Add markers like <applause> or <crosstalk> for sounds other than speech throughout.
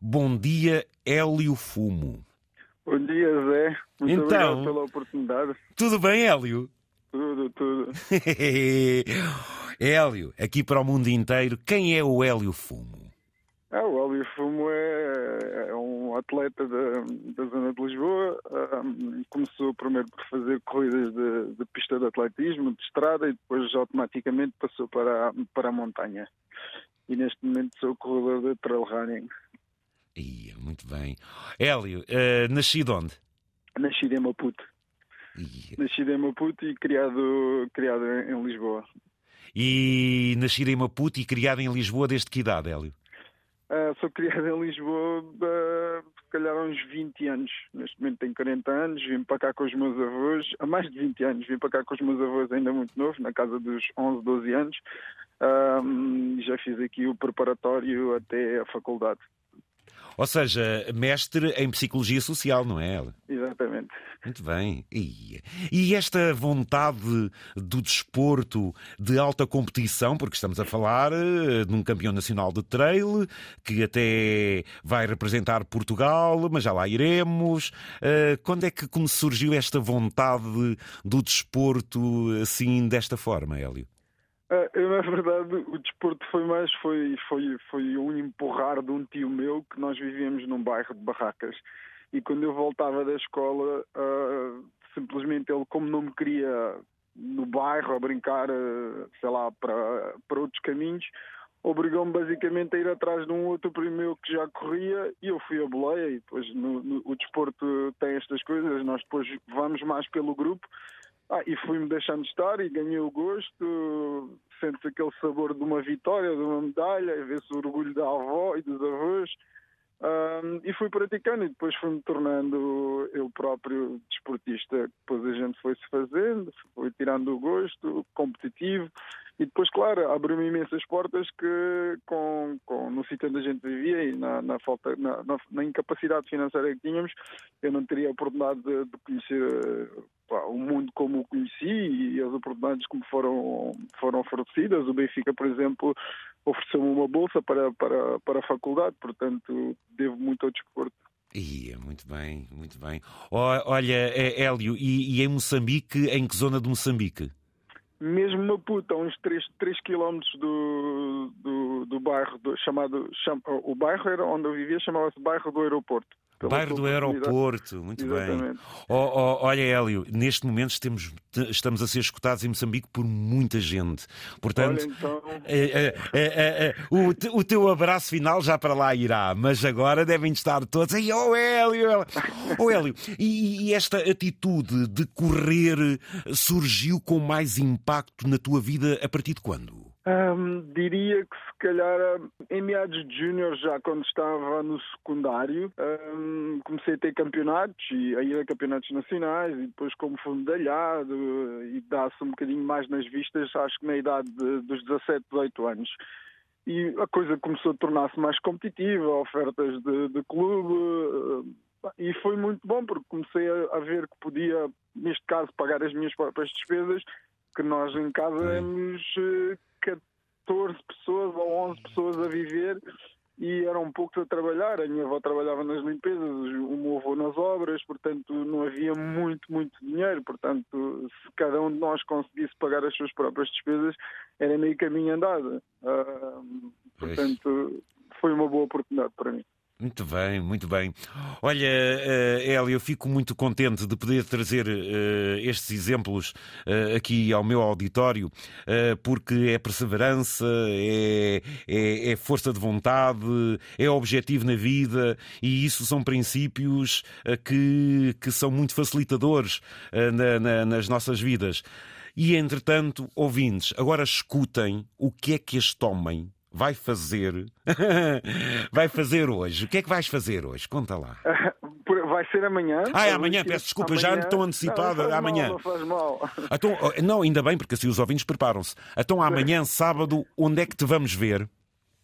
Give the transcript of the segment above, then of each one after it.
Bom dia, Hélio Fumo. Bom dia, Zé. Muito Então? obrigado pela oportunidade. Tudo bem, Hélio? Tudo, tudo. <laughs> Hélio, aqui para o mundo inteiro, quem é o Hélio Fumo? Ah, o Hélio Fumo é, é um atleta da, da zona de Lisboa. Ahm, começou primeiro por fazer corridas de, de pista de atletismo, de estrada, e depois automaticamente passou para, a- para a montanha. E neste momento sou corredor de trail running. Ia, muito bem. Hélio, eh, nascido onde? Nascido em Maputo. Ia. Nascido em Maputo e criado, criado em, Lisboa. E nascido em Maputo e criado em Lisboa desde que idade, Hélio? Ah, sou criado em Lisboa ah, se calhar há uns 20 anos. Neste momento tenho 40 anos, vim para cá com os meus avós, há mais de 20 anos, vim para cá com os meus avós ainda muito novo, na casa dos 11, 12 anos. Ah, e já fiz aqui o preparatório até a faculdade. Ou seja, mestre em Psicologia Social, não é, Hélio? Exatamente. Muito bem. Ia. E esta vontade do desporto de alta competição, porque estamos a falar eh, de um campeão nacional de trail que até vai representar Portugal, mas já lá iremos. Eh, Quando é que como surgiu esta vontade do desporto assim desta forma, Hélio? Ah, eu, na verdade, o desporto foi mais foi, foi, foi um empurrar de um tio meu que nós vivíamos num bairro de barracas. E quando eu voltava da escola, ah, simplesmente ele, como não me queria no bairro a brincar, ah, sei lá, para, para outros caminhos, obrigou-me basicamente a ir atrás de um outro primo meu que já corria e eu fui a boleia. E depois no, no- o desporto tem estas coisas, nós depois vamos mais pelo grupo. Ah, e fui-me deixando estar e ganhei o gosto, sentes aquele sabor de uma vitória, de uma medalha, vê-se o orgulho da avó e dos avós. Ahm, e fui praticando e depois fui-me tornando eu próprio desportista. Depois a gente foi-se fazendo, foi tirando o gosto, competitivo. E depois, claro, abriu-me imensas portas que, com, com, no sítio onde a gente vivia e na, na falta, na, na, na incapacidade financeira que tínhamos, eu não teria a oportunidade de, de conhecer pá, o mundo como o conheci e as oportunidades que me foram, foram oferecidas. O Benfica, por exemplo, ofereceu-me uma bolsa para, para, para a faculdade, portanto, devo muito ao desporto. Ia, muito bem, muito bem. Olha, eh, Hélio, e, e em Moçambique, em que zona de Moçambique? Mesmo Maputo, a uns 3, 3 km do, do, do bairro do, chamado. Cham, o bairro era onde eu vivia chamava-se Bairro do Aeroporto. Bairro do. Aeroporto, muito bem. Exatamente. Ó, ó, olha, Hélio, neste momento estamos, estamos a ser escutados em Moçambique por muita gente. Portanto, Olha, então. é, é, é, o, te- o teu abraço final já para lá irá, mas agora devem estar todos aí, oh Hélio, Hélio. oh Hélio, e, e esta atitude de correr surgiu com mais impacto na tua vida a partir de quando? Diria que se calhar em meados de júnior, já quando estava no secundário, comecei a ter campeonatos e a ir a campeonatos nacionais e depois como fui medalhado e dá-se um bocadinho mais nas vistas, acho que na idade de- dos 17, 18 anos. E a coisa começou a tornar-se mais competitiva, ofertas de, de clube, hum, e foi muito bom porque comecei a, a ver que podia, neste caso, pagar as minhas próprias despesas, que nós em casa éramos eh, 14 pessoas ou 11 pessoas a viver e eram poucos a trabalhar. A minha avó trabalhava nas limpezas, o meu avô nas obras, portanto não havia muito, muito dinheiro. Portanto, se cada um de nós conseguisse pagar as suas próprias despesas, era meio caminho andado. Pois. portanto, foi uma boa oportunidade para mim. Muito bem, muito bem. Olha, eh, Hélio, eu fico muito contente de poder trazer eh, estes exemplos eh, aqui ao meu auditório, eh, porque é perseverança, é, é- é força de vontade, é objetivo na vida e isso são princípios que, que são muito facilitadores na- na- nas nossas vidas. E, entretanto, ouvintes, agora escutem o que é que este homem vai fazer. <laughs> vai fazer hoje. O que é que vais fazer hoje? Conta lá. <laughs> Vai ser amanhã. Ah, é amanhã, peço desculpa, já ando tão antecipado, Não, não amanhã. Mal, não faz mal. <laughs> Então, oh, não, ainda bem, porque assim os ouvintes preparam-se. Então, amanhã, sábado, onde é que te vamos ver?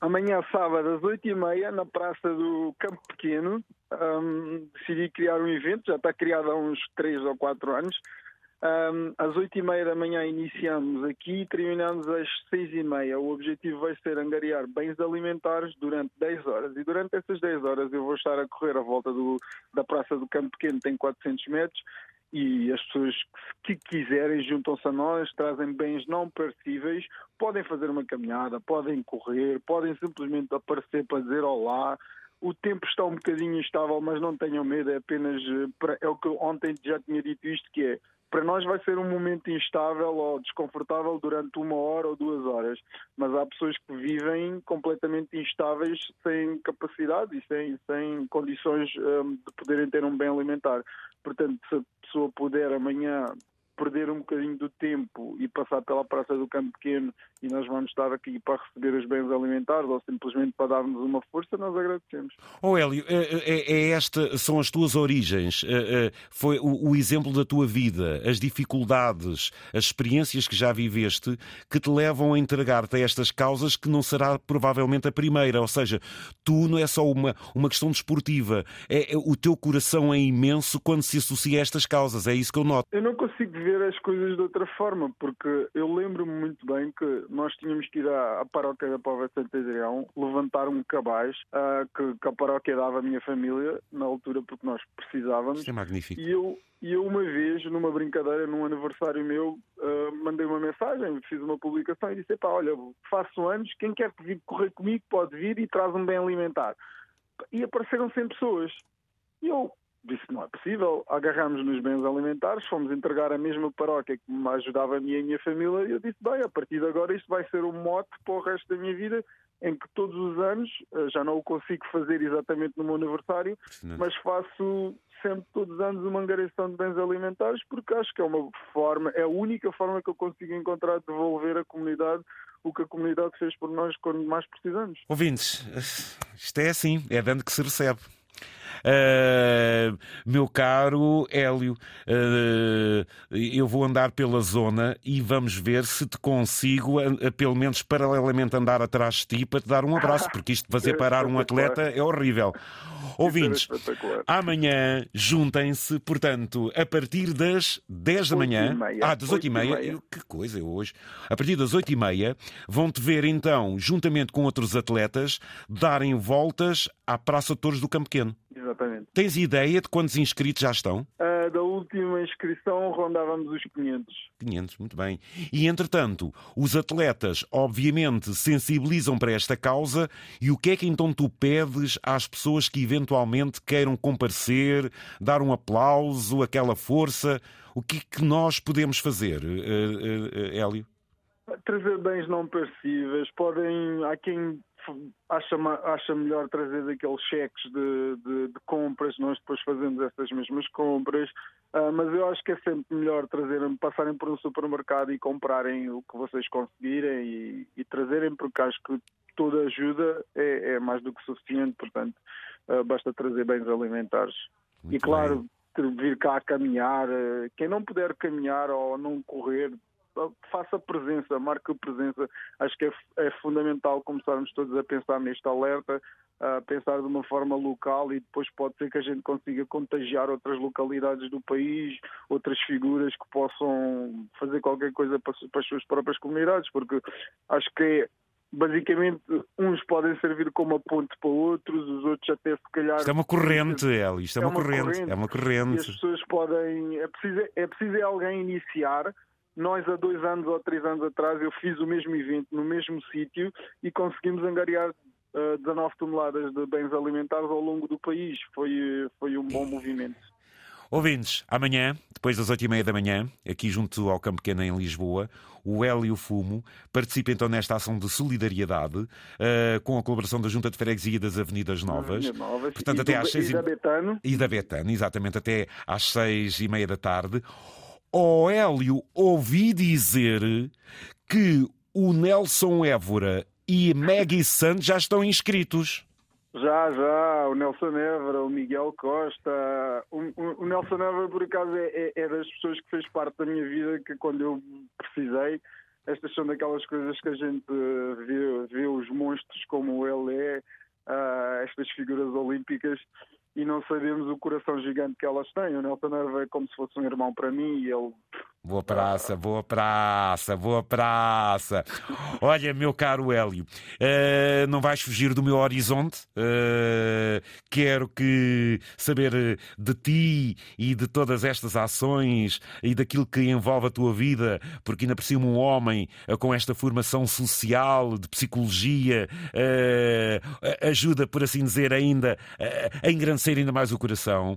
Amanhã, sábado, às 8h30, na Praça do Campo Pequeno, hum, decidi criar um evento, já está criado há uns 3 ou 4 anos, Um, às oito e meia da manhã iniciamos aqui e terminamos às seis e meia. O objetivo vai ser angariar bens alimentares durante 10 horas. E durante essas 10 horas eu vou estar a correr à volta do, da Praça do Campo Pequeno, tem 400 metros, e as pessoas que quiserem juntam-se a nós, trazem bens não perecíveis, podem fazer uma caminhada, podem correr, podem simplesmente aparecer para dizer olá. O tempo está um bocadinho instável, mas não tenham medo, é apenas eh, é o que ontem já tinha dito isto que é para nós vai ser um momento instável ou desconfortável durante uma hora ou duas horas, mas há pessoas que vivem completamente instáveis, sem capacidade e sem, sem condições um, de poderem ter um bem alimentar. Portanto, se a pessoa puder amanhã perder um bocadinho do tempo e passar pela Praça do Campo Pequeno e nós vamos estar aqui para receber os bens alimentares ou simplesmente para darmos uma força, nós agradecemos. Oh Hélio, é, é, é esta, são as tuas origens, é, foi o, o, exemplo da tua vida, as dificuldades, as experiências que já viveste que te levam a entregar-te a estas causas que não será provavelmente a primeira, ou seja, tu não é só uma, uma questão desportiva, é, é, o teu coração é imenso quando se associa a estas causas, é isso que eu noto. Eu não consigo ver as coisas de outra forma, porque eu lembro-me muito bem que nós tínhamos que ir à, à paróquia da de Santo Adrião, levantar um cabaz uh, que, que, a paróquia dava à minha família, na altura, porque nós precisávamos. Isso é magnífico. E eu, e eu uma vez, numa brincadeira, num aniversário meu, uh, mandei uma mensagem, fiz uma publicação e disse, pá, olha, faço anos, quem quer vir correr comigo pode vir e traz um bem alimentar. E apareceram 100 pessoas. E eu, possível, agarramos nos bens alimentares, fomos entregar a mesma paróquia que me ajudava a mim e a minha família e eu disse, bem, a partir de agora isto vai ser um mote para o resto da minha vida em que todos os anos, eh, já não o consigo fazer exatamente no meu aniversário, mas faço sempre todos os anos uma angariação de bens alimentares porque acho que é uma forma, é a única forma que eu consigo encontrar de devolver à comunidade o que a comunidade fez por nós quando mais precisamos. Ouvintes, isto é assim, é dando que se recebe. Uh, meu caro Hélio, uh, eu vou andar pela zona e vamos ver se te consigo, uh, pelo menos paralelamente, andar atrás de ti para te dar um abraço, porque isto de fazer parar um atleta é horrível. Ouvintes, amanhã juntem-se, portanto, a partir das 10 da manhã. Ah, das 8 e meia. Que coisa eu hoje. A partir das 8 e meia, vão-te ver então, juntamente com outros atletas, darem voltas à Praça de Touros do Campo Pequeno. Exatamente. Tens ideia de quantos inscritos já estão? Uh, última inscrição rondávamos os 500. 500, muito bem. E entretanto, os atletas obviamente sensibilizam para esta causa e o que é que então tu pedes às pessoas que eventualmente queiram comparecer, dar um aplauso, aquela força? O que é que nós podemos fazer, uh, uh, Hélio? Trazer bens não perecíveis, podem, há quem acha, acha melhor trazer aqueles cheques de, de, de, compras, nós depois fazemos essas mesmas compras, uh, mas eu acho que é sempre melhor trazerem, passarem por um supermercado e comprarem o que vocês conseguirem e, e trazerem, porque acho que toda ajuda é, é mais do que suficiente, portanto, uh, basta trazer bens alimentares. Muito e claro, bem. vir cá a caminhar, uh, quem não puder caminhar ou não correr, faça presença, marque presença. Acho que é, é, fundamental começarmos todos a pensar neste alerta, a pensar de uma forma local e depois pode ser que a gente consiga contagiar outras localidades do país, outras figuras que possam fazer qualquer coisa para, para as suas próprias comunidades, porque acho que é basicamente uns podem servir como a ponte para outros, os outros até se calhar. Isto é uma corrente, El, isto é, é uma, corrente, corrente, é uma corrente. E as pessoas podem. É preciso, é preciso alguém iniciar nós, há dois anos ou três anos atrás, eu fiz o mesmo evento no mesmo sítio e conseguimos angariar uh, 19 toneladas de bens alimentares ao longo do país. Foi, foi um bom movimento. Ouvintes, amanhã, depois das oito e meia da manhã, aqui junto ao Campo Pequeno em Lisboa, o Hélio Fumo participa então nesta ação de solidariedade uh, com a colaboração da Junta de Freguesia das Avenidas Novas. Novas. Portanto, e até do, às seis e da Betano. E da Betano, exatamente, até às seis e meia da tarde. Ó oh, Hélio, ouvi dizer que o Nelson Évora e Maggie Santos já estão inscritos. Já, já, o Nelson Évora, o Miguel Costa. O, o, o Nelson Évora, por acaso, é, é, é, das pessoas que fez parte da minha vida que quando eu precisei, estas são daquelas coisas que a gente vê, vê os monstros como ele é, uh, estas figuras olímpicas e não sabemos o coração gigante que elas têm. O Nelson Nerva é como se fosse um irmão para mim e ele Boa praça, boa praça, boa praça. Olha, meu caro Hélio, uh, não vais fugir do meu horizonte. Uh, quero que saber de ti e de todas estas ações e daquilo que envolve a tua vida, porque ainda por cima um homem uh, com esta formação social, de psicologia, ajuda, por assim dizer, ainda a engrandecer ainda mais o coração.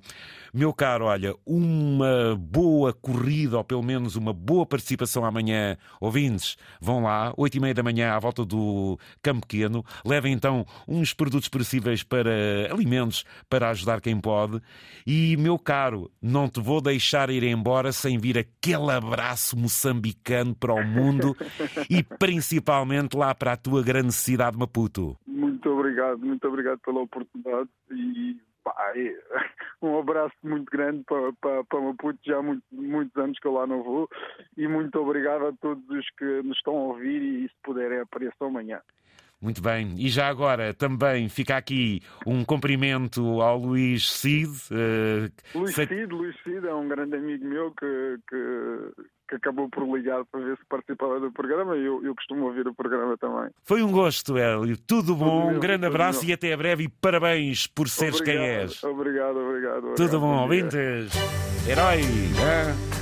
Meu caro, olha, uma boa corrida, ou pelo menos uma boa participação amanhã. Ouvintes, vão lá, oito e meia da manhã, à volta do Campo Pequeno. Levem então uns produtos perecíveis para alimentos, para ajudar quem pode. E, meu caro, não te vou deixar ir embora sem vir aquele abraço moçambicano para o mundo <laughs> e principalmente lá para a tua grande cidade, Maputo. Muito obrigado, muito obrigado pela oportunidade e pá, <laughs> um abraço muito grande para, para, para Maputo, já há muito, muitos anos que eu lá não vou, e muito obrigado a todos os que nos estão a ouvir e se puderem apareçam amanhã. Muito bem, e já agora também fica aqui um cumprimento ao Luís Cid. Uh, Luís Cid, Luís Cid é um grande amigo meu que, que, que acabou por ligar para ver se participava do programa e eu, eu costumo ouvir o programa também. Foi um gosto, Hélio. Tudo bom, um grande abraço e até breve e parabéns por seres obrigado, quem és. Obrigado, obrigado. obrigado Tudo bom, ouvintes. Herói. Hein?